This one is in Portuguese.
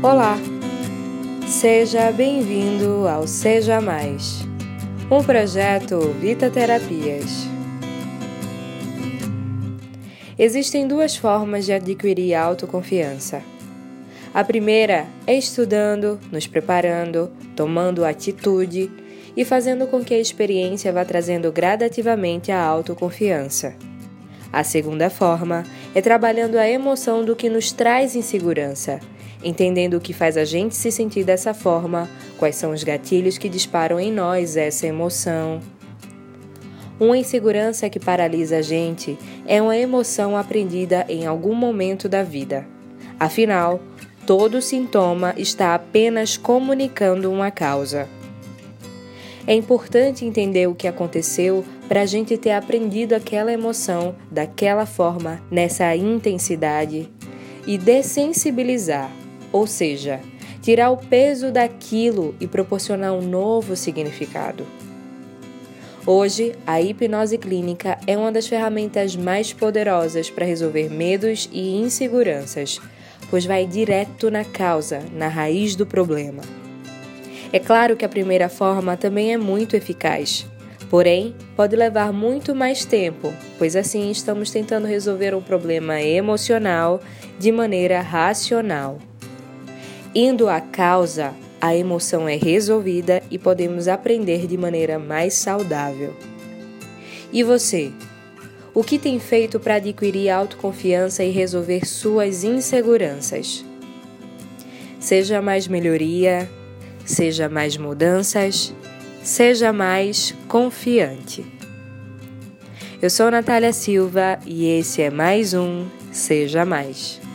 Olá! Seja bem-vindo ao Seja Mais, um projeto Vita Terapias. Existem duas formas de adquirir autoconfiança. A primeira é estudando, nos preparando, tomando atitude e fazendo com que a experiência vá trazendo gradativamente a autoconfiança. A segunda forma é trabalhando a emoção do que nos traz insegurança entendendo o que faz a gente se sentir dessa forma, quais são os gatilhos que disparam em nós essa emoção. Uma insegurança que paralisa a gente é uma emoção aprendida em algum momento da vida. Afinal, todo sintoma está apenas comunicando uma causa. É importante entender o que aconteceu para a gente ter aprendido aquela emoção daquela forma, nessa intensidade, e dessensibilizar ou seja, tirar o peso daquilo e proporcionar um novo significado. Hoje, a hipnose clínica é uma das ferramentas mais poderosas para resolver medos e inseguranças, pois vai direto na causa, na raiz do problema. É claro que a primeira forma também é muito eficaz, porém pode levar muito mais tempo, pois assim estamos tentando resolver um problema emocional de maneira racional. Indo à causa, a emoção é resolvida e podemos aprender de maneira mais saudável. E você? O que tem feito para adquirir autoconfiança e resolver suas inseguranças? Seja mais melhoria, seja mais mudanças, seja mais confiante. Eu sou Natália Silva e esse é mais um Seja Mais.